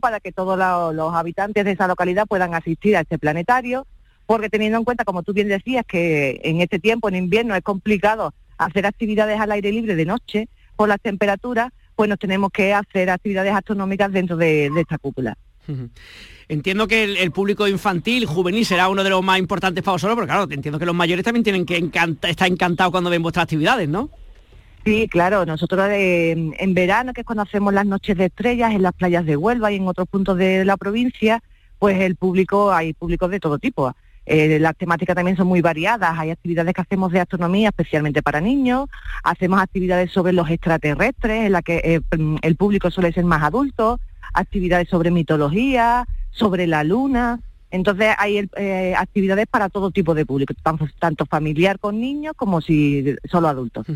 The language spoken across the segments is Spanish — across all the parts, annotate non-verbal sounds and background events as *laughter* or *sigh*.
para que todos los habitantes de esa localidad puedan asistir a este planetario, porque teniendo en cuenta, como tú bien decías, que en este tiempo, en invierno, es complicado hacer actividades al aire libre de noche por las temperaturas, pues nos tenemos que hacer actividades astronómicas dentro de, esta cúpula. Entiendo que el, público infantil, juvenil, será uno de los más importantes para vosotros, pero claro, entiendo que los mayores también tienen que estar encantados cuando ven vuestras actividades, ¿no? Sí, claro, nosotros eh, en verano, que es cuando hacemos las noches de estrellas en las playas de Huelva y en otros puntos de la provincia, pues el público, hay públicos de todo tipo. Eh, las temáticas también son muy variadas. Hay actividades que hacemos de astronomía especialmente para niños, hacemos actividades sobre los extraterrestres, en la que eh, el público suele ser más adulto, actividades sobre mitología, sobre la luna. Entonces hay eh, actividades para todo tipo de público, tanto familiar con niños como si solo adultos.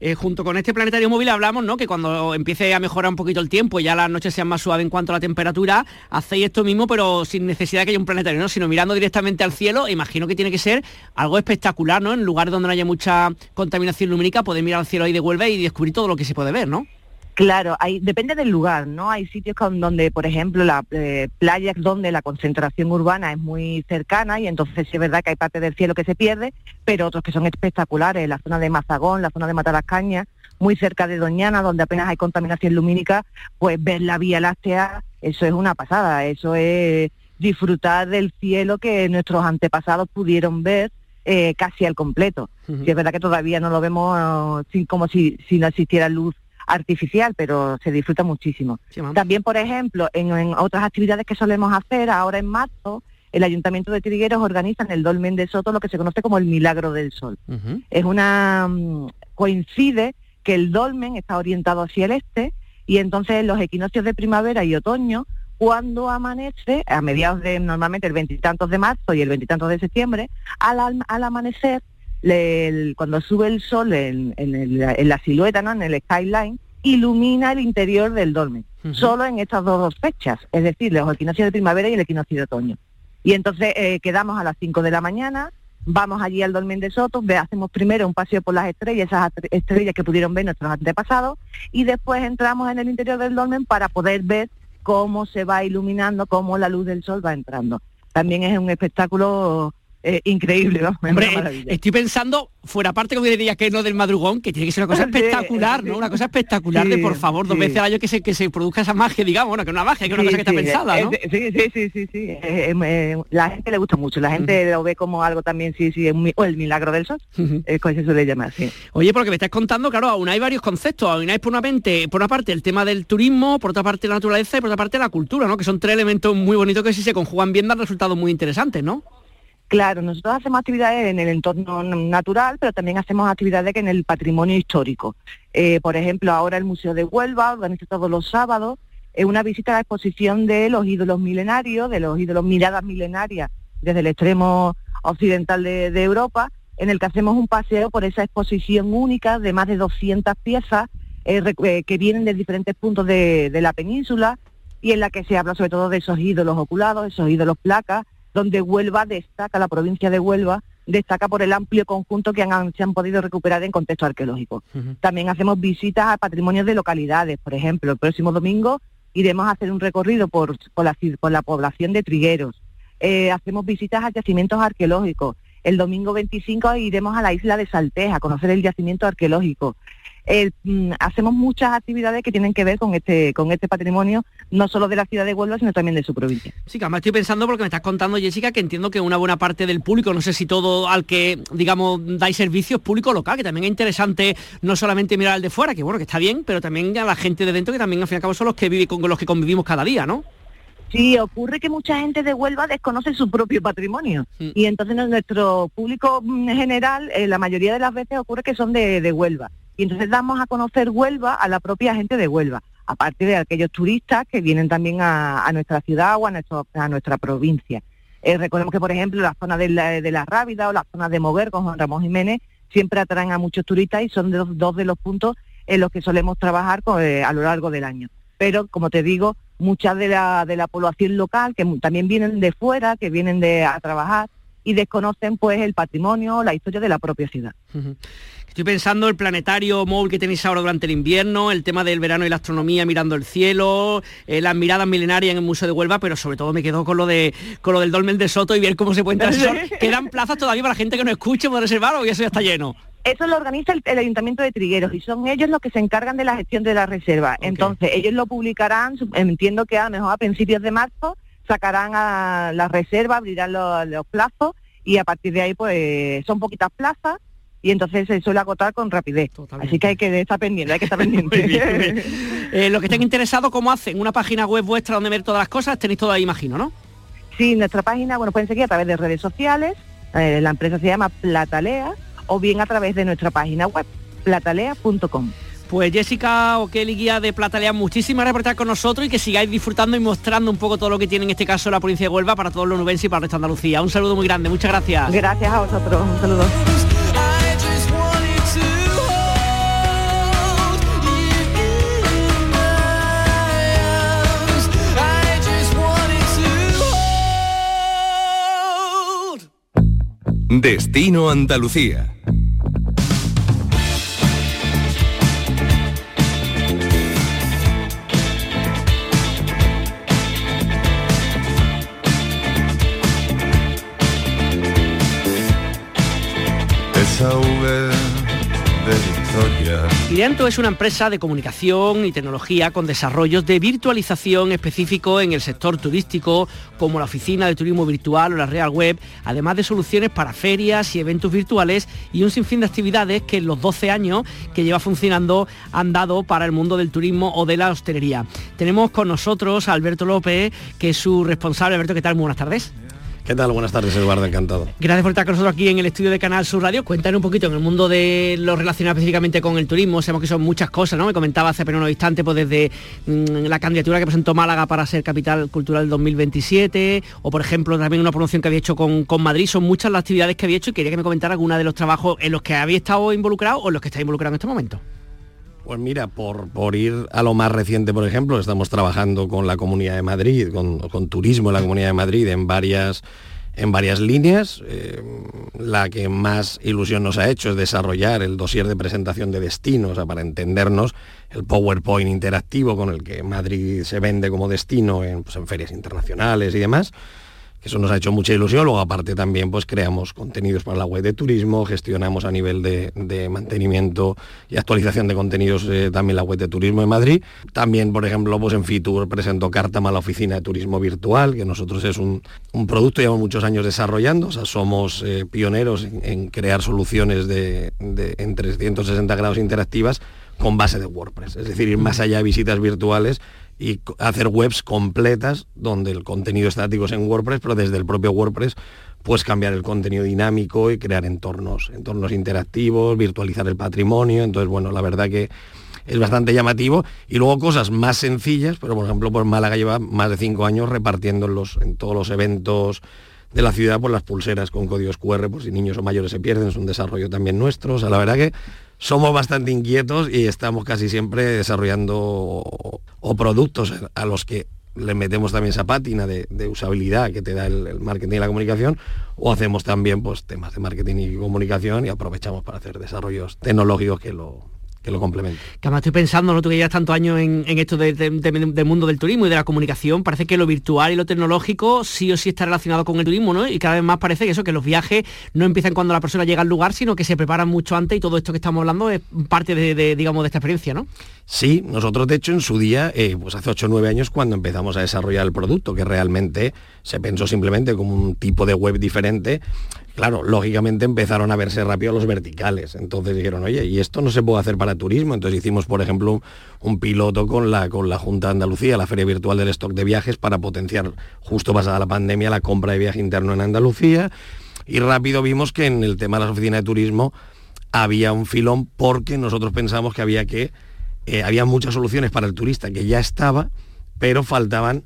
Eh, junto con este planetario móvil hablamos, ¿no? Que cuando empiece a mejorar un poquito el tiempo, ya las noches sean más suaves en cuanto a la temperatura, hacéis esto mismo, pero sin necesidad de que haya un planetario, ¿no? Sino mirando directamente al cielo, imagino que tiene que ser algo espectacular, ¿no? En lugares donde no haya mucha contaminación lumínica, poder mirar al cielo ahí de Huelva y descubrir todo lo que se puede ver, ¿no? Claro, hay, depende del lugar, ¿no? Hay sitios con, donde, por ejemplo, la eh, playas donde la concentración urbana es muy cercana y entonces sí es verdad que hay parte del cielo que se pierde, pero otros que son espectaculares, la zona de Mazagón, la zona de Matalascaña, muy cerca de Doñana, donde apenas hay contaminación lumínica, pues ver la Vía Láctea, eso es una pasada, eso es disfrutar del cielo que nuestros antepasados pudieron ver eh, casi al completo. Y es verdad que todavía no lo vemos sin, como si, si no existiera luz artificial, pero se disfruta muchísimo. También, por ejemplo, en, otras actividades que solemos hacer, ahora en marzo, el Ayuntamiento de Trigueros organiza en el Dolmen de Soto lo que se conoce como el Milagro del Sol. Es una... Mm, coincide que el dolmen está orientado hacia el este y entonces los equinoccios de primavera y otoño, cuando amanece, a mediados de normalmente el veintitantos de marzo y el veintitantos de septiembre, al, al amanecer cuando sube el sol en, la silueta, ¿no? en el skyline, ilumina el interior del dolmen, solo en estas dos fechas, es decir, los equinoccios de primavera y el equinoccio de otoño. Y entonces eh, quedamos a las 5 de la mañana, vamos allí al dolmen de Soto, hacemos primero un paseo por las estrellas, esas estrellas que pudieron ver nuestros antepasados, y después entramos en el interior del dolmen para poder ver cómo se va iluminando, cómo la luz del sol va entrando. También es un espectáculo eh, increíble, ¿no? *laughs* Hombre, estoy pensando, fuera parte como diría que no del madrugón, que tiene que ser una cosa *laughs* espectacular, ¿no? Una cosa espectacular de por favor, dos veces al año que se, que se produzca esa magia, digamos, bueno, que una magia, que es una cosa que está pensada, ¿no? Sí, sí, sí, sí, sí. la gente le gusta mucho, la gente lo ve como algo también, sí, sí, o el milagro del sol, es como se suele llamar, sí. Oye, porque me estás contando, claro, aún hay varios conceptos, aún hay por una, mente, por una parte el tema del turismo, por otra parte la naturaleza y por otra parte la cultura, ¿no? Que son tres elementos muy bonitos que si se conjugan bien dan resultados muy interesantes, ¿no? Claro, nosotros hacemos actividades en el entorno natural, pero también hacemos actividades en el patrimonio histórico. Eh, por ejemplo, ahora el Museo de Huelva organiza todos los sábados eh, una visita a la exposición de los ídolos milenarios, de los ídolos miradas milenarias desde el extremo occidental de, Europa, en el que hacemos un paseo por esa exposición única de más de 200 piezas eh, que vienen de diferentes puntos de, de la península y en la que se habla sobre todo de esos ídolos oculados, esos ídolos placas, donde Huelva destaca, la provincia de Huelva destaca por el amplio conjunto que han, se han podido recuperar en contexto arqueológico. También hacemos visitas a patrimonios de localidades, por ejemplo, el próximo domingo iremos a hacer un recorrido por, la, población de Trigueros. Eh, hacemos visitas a yacimientos arqueológicos. El domingo 25 iremos a la isla de Salteja a conocer el yacimiento arqueológico. Mm, hacemos muchas actividades que tienen que ver con este, con este patrimonio, no solo de la ciudad de Huelva, sino también de su provincia. Sí, que además estoy pensando porque me estás contando, Jessica, que entiendo que una buena parte del público, no sé si todo al que, digamos, dais servicios público local, que también es interesante no solamente mirar al de fuera, que bueno, que está bien, pero también a la gente de dentro, que también al fin y al cabo son los que viven con los que convivimos cada día, ¿no? Sí, ocurre que mucha gente de Huelva desconoce su propio patrimonio mm. y entonces nuestro público en general, eh, la mayoría de las veces ocurre que son de Huelva y entonces damos a conocer Huelva a la propia gente de Huelva, aparte de aquellos turistas que vienen también a, nuestra ciudad o a, nuestra provincia. Eh, recordemos que, por ejemplo, la zona de la, de Rábida o la zona de Moguer con Ramón Jiménez siempre atraen a muchos turistas y son dos de los puntos en los que solemos trabajar eh, a lo largo del año. Pero, como te digo, muchas de la, de la población local, que también vienen de fuera, que vienen de, a trabajar, y desconocen pues el patrimonio, la historia de la propia ciudad. Estoy pensando el planetario móvil que tenéis ahora durante el invierno, el tema del verano y la astronomía mirando el cielo, eh, las miradas milenarias en el Museo de Huelva, pero sobre todo me quedo con lo de con lo del Dolmen de Soto y ver cómo se puede entrar. *laughs* Quedan plazas todavía para la gente que no escuche poder reservar o que eso ya está lleno. Eso lo organiza el, Ayuntamiento de Trigueros y son ellos los que se encargan de la gestión de la reserva. Entonces, ellos lo publicarán, entiendo que a lo mejor a principios de marzo sacarán a la reserva, abrirán los, plazos y a partir de ahí pues son poquitas plazas y entonces se suele agotar con rapidez. Así que hay que estar pendiente, hay que estar *laughs* pendiente. Eh, los que estén interesados, ¿cómo hacen? ¿Una página web vuestra donde ver todas las cosas? Tenéis todo ahí, imagino, ¿no? Sí, nuestra página, bueno, pueden seguir a través de redes sociales. Eh, la empresa se llama Platalea o bien a través de nuestra página web, platalea.com. Pues Jessica O'Kelly, guía de Platalea, muchísimas gracias por estar con nosotros y que sigáis disfrutando y mostrando un poco todo lo que tiene en este caso la provincia de Huelva para todos los nubenses y para el resto de Andalucía. Un saludo muy grande, muchas gracias. Gracias a vosotros, un saludo. Destino Andalucía Irianto es una empresa de comunicación y tecnología con desarrollos de virtualización específico en el sector turístico, como la oficina de turismo virtual o la Real Web, además de soluciones para ferias y eventos virtuales y un sinfín de actividades que en los 12 años que lleva funcionando han dado para el mundo del turismo o de la hostelería. Tenemos con nosotros a Alberto López, que es su responsable. Alberto, ¿qué tal? Muy buenas tardes. ¿Qué tal? Buenas tardes, Eduardo, encantado. Gracias por estar con nosotros aquí en el estudio de Canal Sur Radio. Cuéntanos un poquito en el mundo de lo relacionado específicamente con el turismo. Sabemos que son muchas cosas, ¿no? Me comentaba hace apenas unos instantes, pues desde mm, la candidatura que presentó Málaga para ser capital cultural 2027, o por ejemplo también una promoción que había hecho con, Madrid. Son muchas las actividades que había hecho y quería que me comentara alguna de los trabajos en los que había estado involucrado o en los que está involucrado en este momento. Pues mira, por, por, ir a lo más reciente, por ejemplo, estamos trabajando con la Comunidad de Madrid, con, con turismo en la Comunidad de Madrid en varias en varias líneas. Eh, la que más ilusión nos ha hecho es desarrollar el dossier de presentación de destinos, para entendernos, el PowerPoint interactivo con el que Madrid se vende como destino en, pues, en ferias internacionales y demás eso nos ha hecho mucha ilusión. Luego, aparte, también pues creamos contenidos para la web de turismo, gestionamos a nivel de, mantenimiento y actualización de contenidos eh, también la web de turismo de Madrid. También, por ejemplo, pues en Fitur presentó Cartama la oficina de turismo virtual, que nosotros es un, producto que llevamos muchos años desarrollando. O sea, somos eh, pioneros en, crear soluciones de, en 360 grados interactivas con base de WordPress. Es decir, ir más allá de visitas virtuales y hacer webs completas donde el contenido estático es en WordPress, pero desde el propio WordPress puedes cambiar el contenido dinámico y crear entornos, entornos interactivos, virtualizar el patrimonio. Entonces, bueno, la verdad que es bastante llamativo. Y luego cosas más sencillas, pero por ejemplo, pues Málaga lleva más de cinco años repartiendo en, los, en todos los eventos de la ciudad por las pulseras con códigos QR, por si niños o mayores se pierden, es un desarrollo también nuestro. O sea, la verdad que somos bastante inquietos y estamos casi siempre desarrollando o, productos a los que le metemos también esa pátina de, usabilidad que te da el, marketing y la comunicación, o hacemos también pues, temas de marketing y comunicación y aprovechamos para hacer desarrollos tecnológicos que lo, que lo complemente. Que además estoy pensando, ¿no? tú que llevas tantos años en, esto del mundo del turismo y de la comunicación, parece que lo virtual y lo tecnológico sí o sí está relacionado con el turismo, ¿no? Y cada vez más parece que eso, que los viajes no empiezan cuando la persona llega al lugar, sino que se preparan mucho antes y todo esto que estamos hablando es parte de, digamos, de esta experiencia, ¿no? Sí, nosotros de hecho en su día, eh, pues hace 8 o 9 años cuando empezamos a desarrollar el producto, que realmente se pensó simplemente como un tipo de web diferente, claro, lógicamente empezaron a verse rápido los verticales. Entonces dijeron, oye, y esto no se puede hacer para turismo. Entonces hicimos, por ejemplo, un, piloto con la, con la Junta de Andalucía, la Feria Virtual del Stock de Viajes, para potenciar, justo pasada la pandemia, la compra de viaje interno en Andalucía. Y rápido vimos que en el tema de las oficinas de turismo había un filón porque nosotros pensamos que había que, eh, había muchas soluciones para el turista que ya estaba, pero faltaban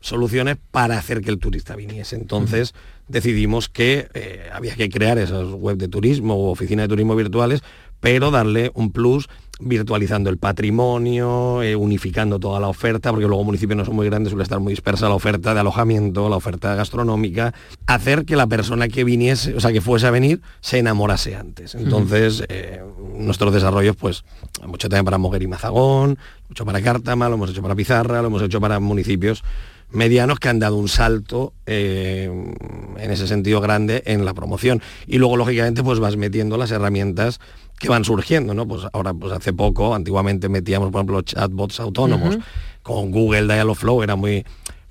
soluciones para hacer que el turista viniese. Entonces decidimos que eh, había que crear esas web de turismo o oficinas de turismo virtuales, pero darle un plus virtualizando el patrimonio, eh, unificando toda la oferta, porque luego municipios no son muy grandes, suele estar muy dispersa la oferta de alojamiento, la oferta gastronómica, hacer que la persona que viniese, o sea, que fuese a venir, se enamorase antes. Entonces, eh, nuestros desarrollos, pues, mucho también para Moguer y Mazagón, mucho para Cártama, lo hemos hecho para Pizarra, lo hemos hecho para municipios medianos que han dado un salto eh, en ese sentido grande en la promoción. Y luego, lógicamente, pues vas metiendo las herramientas que van surgiendo, ¿no? Pues ahora, pues hace poco, antiguamente metíamos, por ejemplo, chatbots autónomos. Con Google Dialogflow era muy,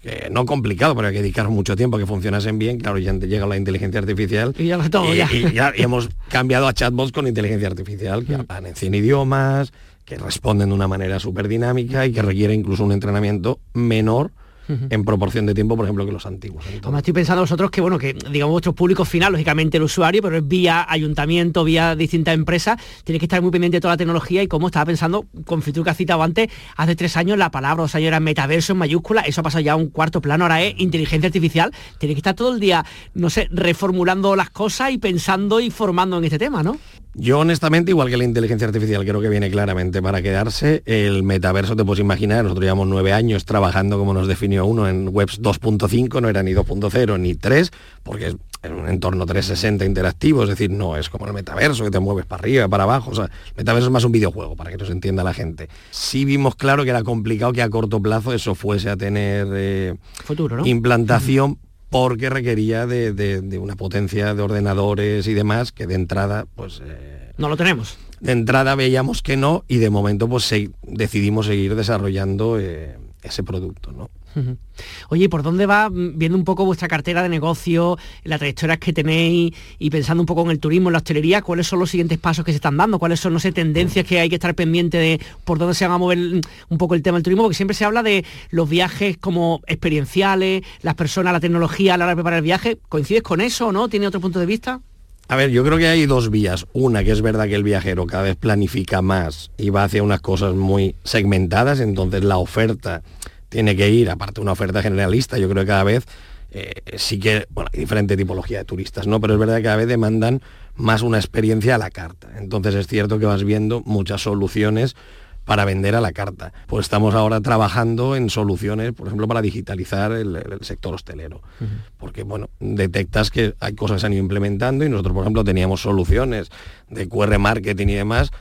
eh, no complicado, pero hay que dedicar mucho tiempo a que funcionasen bien. Claro, ya llega la inteligencia artificial. Y ya, todo, ya. Y, hemos cambiado a chatbots con inteligencia artificial, que hablan en 100 idiomas, que responden de una manera súper dinámica y que requiere incluso un entrenamiento menor en proporción de tiempo, por ejemplo, que los antiguos. Además, estoy pensando vosotros que, bueno, que digamos vuestro público final, lógicamente el usuario, pero es vía ayuntamiento, vía distintas empresas, tiene que estar muy pendiente de toda la tecnología y como estaba pensando, con Fitur que has citado antes, hace tres años la palabra, o sea, era metaverso en mayúscula, eso ha pasado ya a un cuarto plano, ahora es inteligencia artificial, tiene que estar todo el día, no sé, reformulando las cosas y pensando y formando en este tema, ¿no? Yo honestamente, igual que la inteligencia artificial, creo que viene claramente para quedarse. El metaverso, te puedes imaginar, nosotros llevamos nueve años trabajando, como nos definió uno, en webs 2.5, no era ni 2.0 ni 3, porque es un entorno 360 interactivo, es decir, no es como el metaverso, que te mueves para arriba, para abajo. O sea, el metaverso es más un videojuego, para que nos entienda la gente. Sí vimos claro que era complicado que a corto plazo eso fuese a tener eh, Futuro, implantación porque requería de, una potencia de ordenadores y demás que de entrada, pues... Eh, no lo tenemos. De entrada veíamos que no y de momento pues decidimos seguir desarrollando eh, ese producto, ¿no? Oye, ¿por dónde va mm, viendo un poco vuestra cartera de negocio, las trayectorias que tenéis y pensando un poco en el turismo, en la hostelería, cuáles son los siguientes pasos que se están dando? ¿Cuáles son, no sé, tendencias que hay que estar pendiente de por dónde se va a mover mm, un poco el tema del turismo? Porque siempre se habla de los viajes como experienciales, las personas, la tecnología a la hora de preparar el viaje. ¿Coincides con eso o no? ¿Tiene otro punto de vista? A ver, yo creo que hay dos vías. Una, que es verdad que el viajero cada vez planifica más y va hacia unas cosas muy segmentadas, entonces la oferta tiene que ir, aparte una oferta generalista, yo creo que cada vez eh, sí que, bueno, hay diferente tipología de turistas, ¿no? Pero es verdad que cada vez demandan más una experiencia a la carta. Entonces es cierto que vas viendo muchas soluciones para vender a la carta. Pues estamos ahora trabajando en soluciones, por ejemplo, para digitalizar el, sector hostelero. Porque, bueno, detectas que hay cosas que se han ido implementando y nosotros, por ejemplo, teníamos soluciones de QR marketing y demás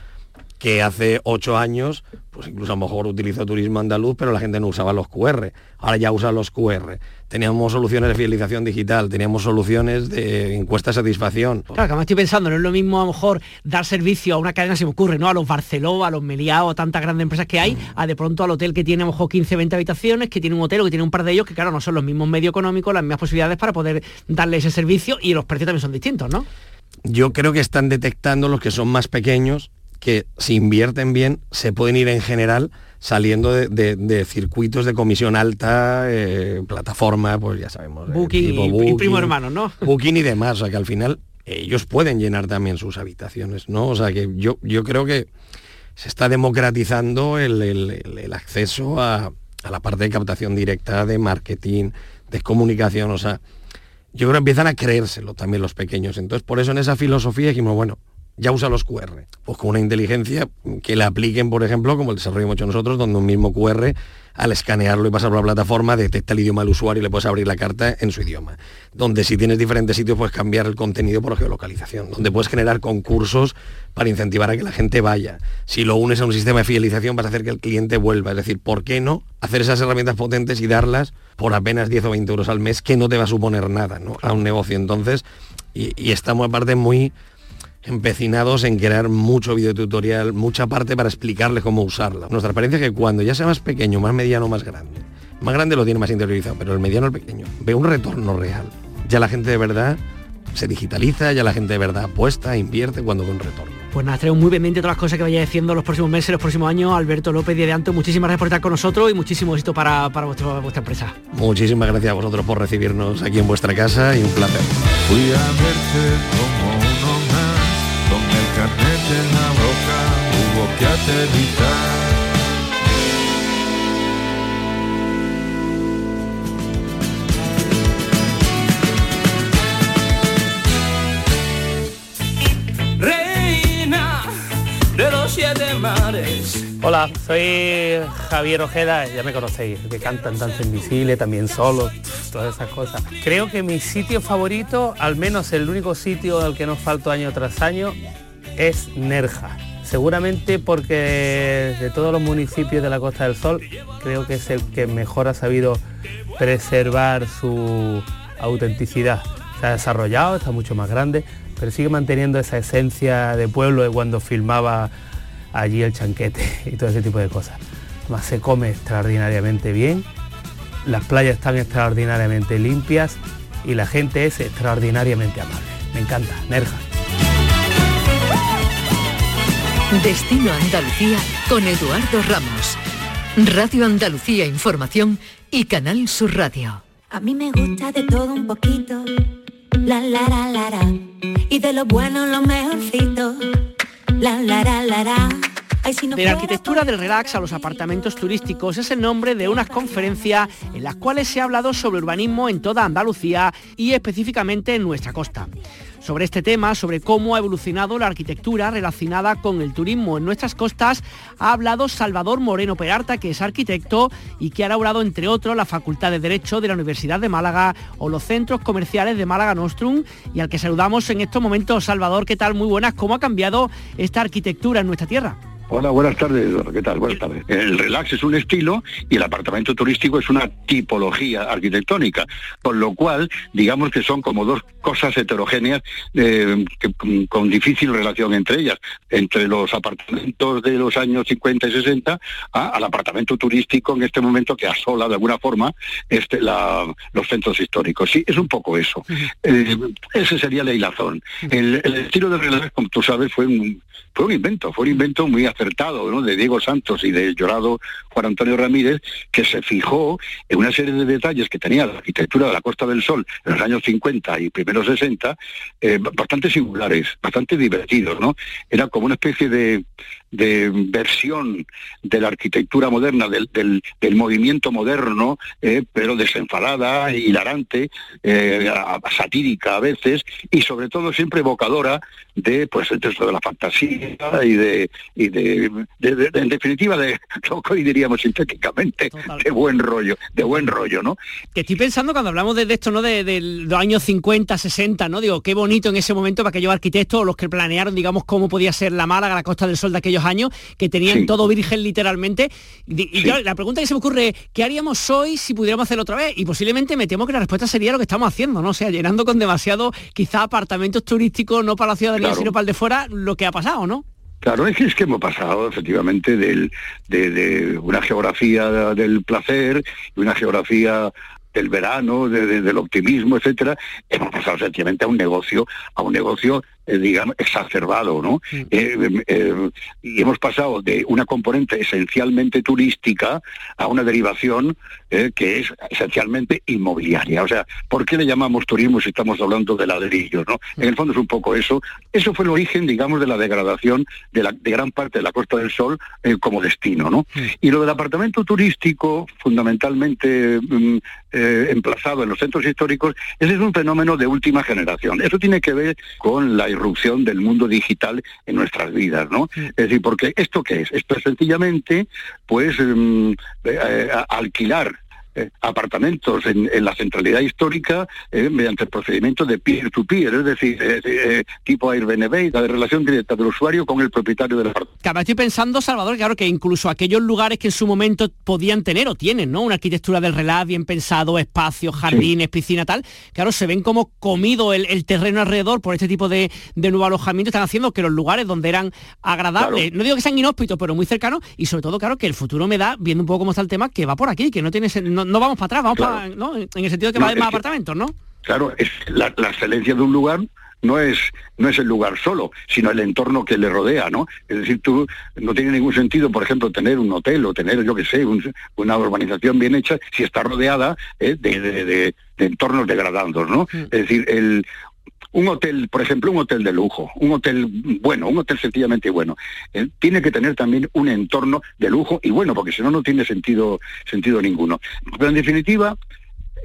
que hace ocho años, pues incluso a lo mejor utilizó turismo andaluz, pero la gente no usaba los QR. Ahora ya usa los QR. Teníamos soluciones de fidelización digital, teníamos soluciones de encuesta de satisfacción. Claro, que además estoy pensando, no es lo mismo a lo mejor dar servicio a una cadena, se me ocurre, ¿no? A los Barceló, a los Meliá, a tantas grandes empresas que hay, a de pronto al hotel que tiene a lo mejor 15, 20 habitaciones, que tiene un hotel o que tiene un par de ellos, que claro, no son los mismos medios económicos, las mismas posibilidades para poder darle ese servicio y los precios también son distintos, ¿no? Yo creo que están detectando los que son más pequeños que si invierten bien se pueden ir en general saliendo de, circuitos de comisión alta, eh, plataforma, pues ya sabemos. Eh, booking, y, primo hermano, ¿no? *laughs* Booking y demás, o sea que al final ellos pueden llenar también sus habitaciones, ¿no? O sea que yo, yo creo que se está democratizando el, acceso a, a, la parte de captación directa, de marketing, de comunicación, o sea, yo creo que empiezan a creérselo también los pequeños. Entonces, por eso en esa filosofía dijimos, bueno, ya usa los QR. Pues con una inteligencia que la apliquen, por ejemplo, como el desarrollo hemos hecho nosotros, donde un mismo QR, al escanearlo y pasarlo a la plataforma, detecta el idioma del usuario y le puedes abrir la carta en su idioma. Donde si tienes diferentes sitios puedes cambiar el contenido por geolocalización. Donde puedes generar concursos para incentivar a que la gente vaya. Si lo unes a un sistema de fidelización vas a hacer que el cliente vuelva. Es decir, ¿por qué no hacer esas herramientas potentes y darlas por apenas 10 o 20 euros al mes que no te va a suponer nada a un negocio? Entonces, y, y estamos aparte muy empecinados en crear mucho videotutorial, mucha parte para explicarle cómo usarla. Nuestra experiencia es que cuando ya sea más pequeño, más mediano, más grande, más grande lo tiene más interiorizado, pero el mediano, el pequeño, ve un retorno real. Ya la gente de verdad se digitaliza, ya la gente de verdad apuesta, invierte cuando ve un retorno. Pues nada, traigo muy pendiente todas las cosas que vaya diciendo los próximos meses, los próximos años. Alberto López de Anto, muchísimas gracias por estar con nosotros y muchísimo éxito para, para vuestra empresa. Muchísimas gracias a vosotros por recibirnos aquí en vuestra casa y un placer. en que aterrizar. Reina de los siete mares. Hola, soy Javier Ojeda, ya me conocéis, que cantan Danza Invisible, también solo, todas esas cosas. Creo que mi sitio favorito, al menos el único sitio al que no falto año tras año, es Nerja. Seguramente porque de todos los municipios de la Costa del Sol, creo que es el que mejor ha sabido preservar su autenticidad. Se ha desarrollado, está mucho más grande, pero sigue manteniendo esa esencia de pueblo de cuando filmaba allí el chanquete *laughs* y todo ese tipo de cosas. Además se come extraordinariamente bien, las playas están extraordinariamente limpias y la gente es extraordinariamente amable. Me encanta, Nerja. Destino Andalucía con Eduardo Ramos. Radio Andalucía Información y Canal Sur Radio. A mí me gusta de todo un poquito. La la la la la. Y de lo bueno lo mejorcito. La la la la De arquitectura del relax a los apartamentos turísticos es el nombre de unas conferencias en las cuales se ha hablado sobre urbanismo en toda Andalucía y específicamente en nuestra costa. Sobre este tema, sobre cómo ha evolucionado la arquitectura relacionada con el turismo en nuestras costas, ha hablado Salvador Moreno Peralta, que es arquitecto y que ha elaborado, entre otros, la Facultad de Derecho de la Universidad de Málaga o los centros comerciales de Málaga Nostrum, y al que saludamos en estos momentos. Salvador, ¿qué tal? Muy buenas. ¿Cómo ha cambiado esta arquitectura en nuestra tierra? Hola, buenas tardes. ¿qué tal? Buenas tardes. El relax es un estilo y el apartamento turístico es una tipología arquitectónica, con lo cual, digamos que son como dos cosas heterogéneas eh, que- con, con difícil relación entre ellas, entre los apartamentos de los años 50 y 60 a- al apartamento turístico en este momento que asola de alguna forma este, la- los centros históricos. Sí, es un poco eso. Eh, ese sería la hilazón. El, el estilo del relax, como tú sabes, fue un, fue un invento, fue un invento muy acertado ¿no? de Diego Santos y de llorado Juan Antonio Ramírez, que se fijó en una serie de detalles que tenía la arquitectura de la Costa del Sol en los años 50 y primeros 60, eh, bastante singulares, bastante divertidos, ¿no? Era como una especie de, de versión de la arquitectura moderna, del, del- del movimiento moderno, eh, pero desenfadada, hilarante, eh, satírica a veces, y sobre todo siempre evocadora de, pues, de, de la fantasía y de, y de, de- de- en definitiva, de *laughs* lo que hoy diríamos sintéticamente, de buen rollo, de buen rollo, ¿no? Que estoy pensando cuando hablamos de, esto, ¿no? De, de los años 50, 60, ¿no? Digo, qué bonito en ese momento para aquellos arquitectos o los que planearon, digamos, cómo podía ser la Málaga, la Costa del Sol de aquellos años, que tenían Sí. todo virgen literalmente. Y, y Sí. claro, la pregunta que se me ocurre es, ¿qué haríamos hoy si pudiéramos hacerlo otra vez? Y posiblemente me temo que la respuesta sería lo que estamos haciendo, ¿no? O sea, llenando con demasiado, quizá apartamentos turísticos, no para la ciudadanía, Claro. sino para el de fuera, lo que ha pasado, ¿no? Claro, es que, es que hemos pasado efectivamente del, de, de una geografía del placer y una geografía del verano, de- de- del optimismo, etcétera, hemos pasado sencillamente a un negocio, a un negocio, digamos, exacerbado, ¿no? Eh, eh, y hemos pasado de una componente esencialmente turística a una derivación eh, que es esencialmente inmobiliaria. O sea, ¿por qué le llamamos turismo si estamos hablando de ladrillos, no? En el fondo es un poco eso. Eso fue el origen, digamos, de la degradación de, la, de gran parte de la Costa del Sol eh, como destino, ¿no? Y lo del apartamento turístico, fundamentalmente mm, eh, emplazado en los centros históricos, ese es un fenómeno de última generación. Eso tiene que ver con la irrupción del mundo digital en nuestras vidas, ¿no? Es decir, porque ¿esto qué es? Esto es sencillamente, pues, mm, eh, a- alquilar eh, apartamentos en, en la centralidad histórica eh, mediante el procedimiento de peer-to-peer, es decir, eh, tipo Airbnb, la de relación directa del usuario con el propietario del apartamento. Claro, estoy pensando, Salvador, claro, que incluso aquellos lugares que en su momento podían tener o tienen, ¿no? Una arquitectura del relax bien pensado, espacios, jardines, piscina, tal, claro, se ven como comido el, el terreno alrededor por este tipo de, de nuevo alojamiento, están haciendo que los lugares donde eran agradables, no digo que sean inhóspitos, pero muy cercanos, y sobre todo, claro, que el futuro me da, viendo un poco cómo está el tema, que va por aquí, que no tiene sen- no, no vamos para atrás, vamos Claro. para, ¿no? En el sentido de que No, va a haber más que- apartamentos, ¿no? Claro, es la, la excelencia de un lugar no es no es el lugar solo, sino el entorno que le rodea, ¿no? Es decir, tú no tiene ningún sentido, por ejemplo, tener un hotel o tener, yo qué sé, un- una urbanización bien hecha si está rodeada eh, de, de- de- de entornos degradados, ¿no? Es decir, el un hotel, por ejemplo, un hotel de lujo, un hotel bueno, un hotel sencillamente bueno, eh, tiene que tener también un entorno de lujo y bueno, porque si no, no tiene sentido, sentido ninguno. Pero en definitiva,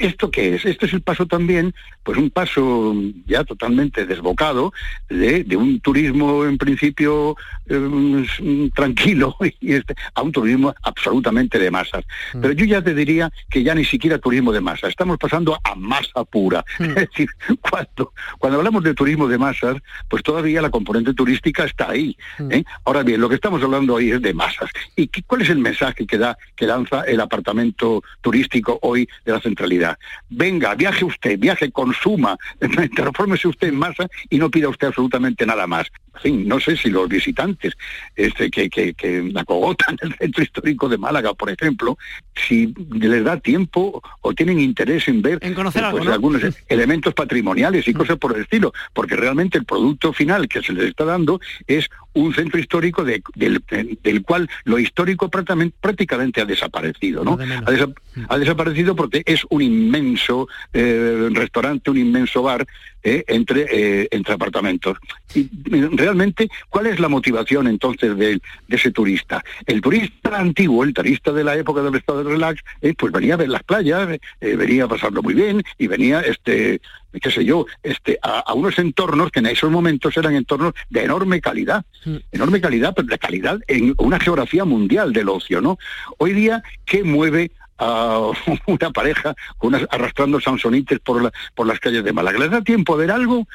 ¿esto qué es? Esto es el paso también, pues un paso ya totalmente desbocado de, de un turismo en principio eh, tranquilo *laughs* y este, a un turismo absolutamente de masas. Mm. Pero yo ya te diría que ya ni siquiera turismo de masas, estamos pasando a masa pura. *laughs* Mm. Es decir, cuando, cuando hablamos de turismo de masas, pues todavía la componente turística está ahí. Mm. ¿eh? Ahora bien, lo que estamos hablando hoy es de masas. ¿Y qué- cuál es el mensaje que da, que lanza el apartamento turístico hoy de la centralidad? Venga, viaje usted, viaje, consuma, *laughs* transfórmese usted en masa y no pida usted absolutamente nada más. En fin, no sé si los visitantes este, que, que, que acogotan el centro histórico de Málaga, por ejemplo, si les da tiempo o tienen interés en ver En conocer eh, algo, pues, ¿no? algunos elementos patrimoniales y cosas por el estilo, porque realmente el producto final que se les está dando es un centro histórico de- del, del cual lo histórico prácticamente, ha desaparecido, ¿no? De. Ha, desa- ha desaparecido porque es un inmenso eh, restaurante, un inmenso bar eh, entre, eh, entre apartamentos. Y realmente, ¿cuál es la motivación entonces de, de ese turista? El turista antiguo, el turista de la época del estado de relax, eh, pues venía a ver las playas, venía a pasarlo muy bien y venía, este, qué sé yo, este, a, a unos entornos que en esos momentos eran entornos de enorme calidad, enorme calidad, pero de calidad en una geografía mundial del ocio, ¿no? Hoy día, ¿qué mueve a *laughs* una pareja unas- arrastrando sansonites por, la- por las calles de Málaga. ¿Les da tiempo de ver algo?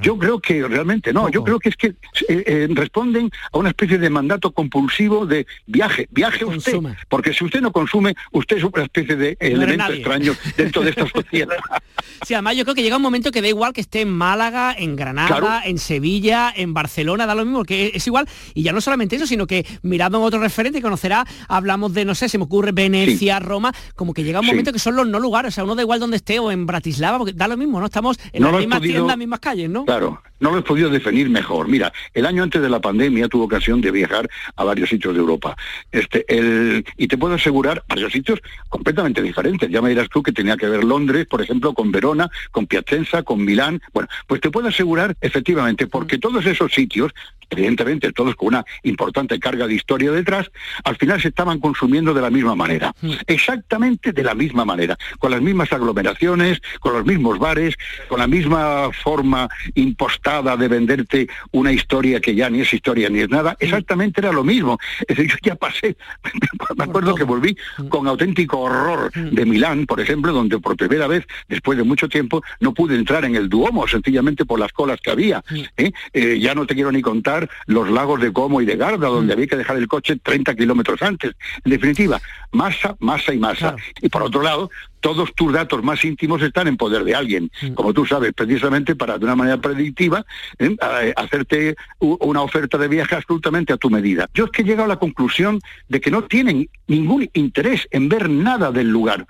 Yo creo que realmente no. Yo creo que es que eh, eh, responden a una especie de mandato compulsivo de viaje, viaje usted. Porque si usted no consume, usted es una especie de elemento extraño dentro de esta sociedad. *laughs* Sí, además yo creo que llega un momento que da igual que esté en Málaga, en Granada, Claro. en Sevilla, en Barcelona, da lo mismo, que es igual. Y ya no solamente eso, sino que mirando en otro referente, conocerá, hablamos de, no sé, se me ocurre Venecia, Roma, como que llega un Sí. momento que son los no lugares, o sea, uno da igual donde esté o en Bratislava, porque da lo mismo, ¿no? Estamos en No las mismas podido- tiendas, mismas calles, ¿no? Claro, no lo he podido definir mejor. Mira, el año antes de la pandemia tuve ocasión de viajar a varios sitios de Europa. Este, el, y te puedo asegurar, varios sitios completamente diferentes. Ya me dirás tú que tenía que ver Londres, por ejemplo, con Verona, con Piacenza, con Milán. Bueno, pues te puedo asegurar, efectivamente, porque todos esos sitios, evidentemente todos con una importante carga de historia detrás, al final se estaban consumiendo de la misma manera. Exactamente de la misma manera, con las mismas aglomeraciones, con los mismos bares, con la misma forma impostada de venderte una historia que ya ni es historia ni es nada, exactamente era lo mismo. Es decir, yo ya pasé, *laughs* me acuerdo que volví con auténtico horror de Milán, por ejemplo, donde por primera vez, después de mucho tiempo, no pude entrar en el Duomo, sencillamente por las colas que había. ¿eh? Eh, ya no te quiero ni contar los lagos de Como y de Garda, donde había que dejar el coche 30 kilómetros antes. En definitiva, masa, masa y masa. Y por otro lado, todos tus datos más íntimos están en poder de alguien, como tú sabes, precisamente para de una manera predictiva ¿eh? hacerte una oferta de viaje absolutamente a tu medida. Yo es que he llegado a la conclusión de que no tienen ningún interés en ver nada del lugar,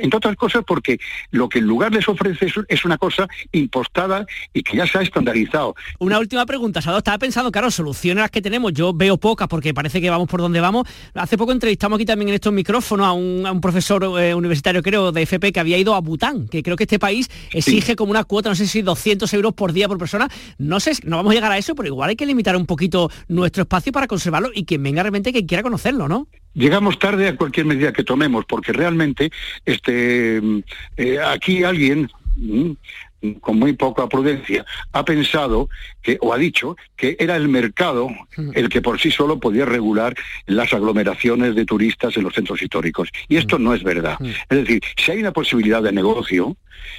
entre otras cosas porque lo que el lugar les ofrece es, es una cosa impostada y que ya se ha estandarizado. Una última pregunta, Sado. Estaba pensando, claro, soluciones las que tenemos, yo veo pocas porque parece que vamos por donde vamos. Hace poco entrevistamos aquí también en estos micrófonos a un, a un profesor eh, universitario, creo, de FP, que había ido a Bután, que creo que este país exige como una cuota, no sé si 200 euros por día por persona. No sé, no vamos a llegar a eso, pero igual hay que limitar un poquito nuestro espacio para conservarlo y quien venga realmente que quiera conocerlo, ¿no? llegamos tarde a cualquier medida que tomemos, porque realmente este, eh, aquí alguien mm, con muy poca prudencia ha pensado que o ha dicho que era el mercado el que por sí solo podía regular las aglomeraciones de turistas en los centros históricos. Y esto no es verdad. Es decir si hay una posibilidad de negocio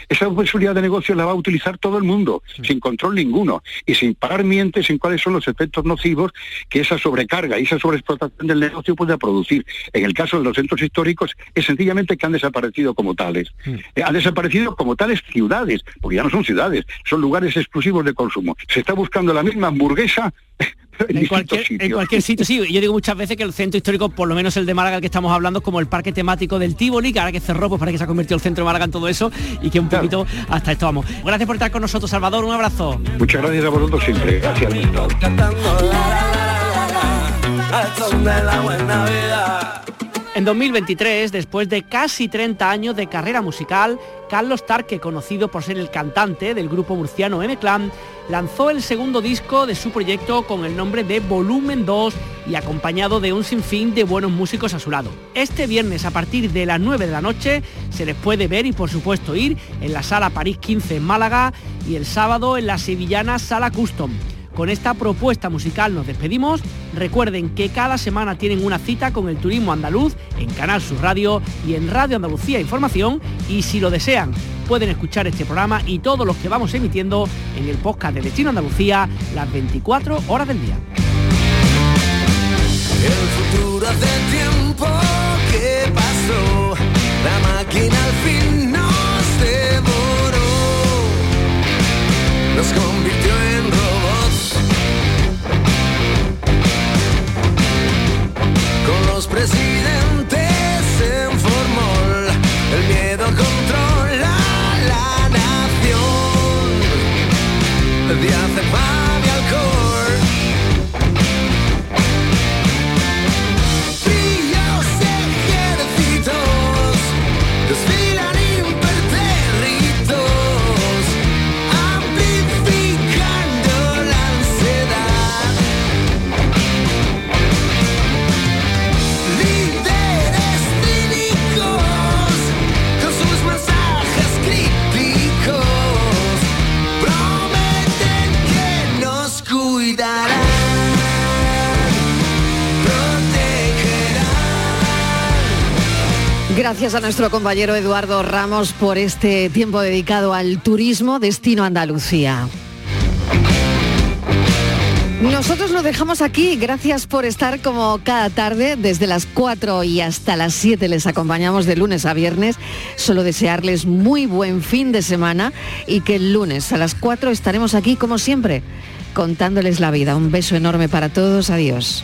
esa posibilidad de negocio la va a utilizar todo el mundo sin control ninguno y sin parar mientes en cuáles son los efectos nocivos que esa sobrecarga y esa sobreexplotación del negocio puede producir. En el caso de los centros históricos es sencillamente que han desaparecido como tales. Eh, han desaparecido como tales ciudades, porque ya no son ciudades, son lugares exclusivos de consumo. Se está buscando la misma hamburguesa *laughs* en, cualquier, en sitios. cualquier *laughs* sitio, sí. Yo digo muchas veces que el centro histórico, por lo menos el de Málaga, el que estamos hablando, es como el parque temático del Tivoli, que ahora que cerró, pues parece que se ha convertido el centro de Málaga en todo eso y que un poquito hasta esto vamos. Gracias por estar con nosotros, Salvador. Un abrazo. Muchas gracias a vosotros siempre. Gracias. En 2023, después de casi 30 años de carrera musical, Carlos Tarque, conocido por ser el cantante del grupo murciano M-Clan, lanzó el segundo disco de su proyecto con el nombre de Volumen 2 y acompañado de un sinfín de buenos músicos a su lado. Este viernes a partir de las 9 de la noche se les puede ver y por supuesto ir en la sala París 15 en Málaga y el sábado en la sevillana Sala Custom. Con esta propuesta musical nos despedimos. Recuerden que cada semana tienen una cita con el turismo andaluz en Canal Sur Radio y en Radio Andalucía Información y si lo desean pueden escuchar este programa y todos los que vamos emitiendo en el podcast de Destino Andalucía las 24 horas del día. El futuro tiempo que pasó, la máquina al fin nos los presidentes en formol, el miedo controla la nación. Diazepam y Gracias a nuestro compañero Eduardo Ramos por este tiempo dedicado al turismo Destino Andalucía. Nosotros nos dejamos aquí, gracias por estar como cada tarde, desde las 4 y hasta las 7 les acompañamos de lunes a viernes. Solo desearles muy buen fin de semana y que el lunes a las 4 estaremos aquí como siempre, contándoles la vida. Un beso enorme para todos, adiós.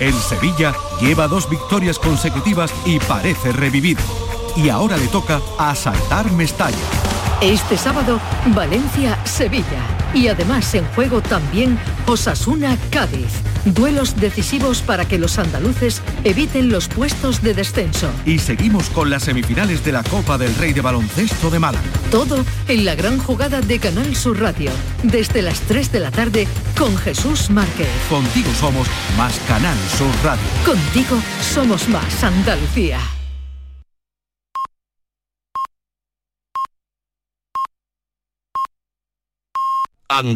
El Sevilla lleva dos victorias consecutivas y parece revivir. Y ahora le toca asaltar Mestalla. Este sábado, Valencia-Sevilla. Y además en juego también Osasuna-Cádiz. Duelos decisivos para que los andaluces eviten los puestos de descenso. Y seguimos con las semifinales de la Copa del Rey de Baloncesto de Málaga. Todo en la gran jugada de Canal Sur Radio. Desde las 3 de la tarde con Jesús Márquez. Contigo somos más Canal Sur Radio. Contigo somos más Andalucía. Anda.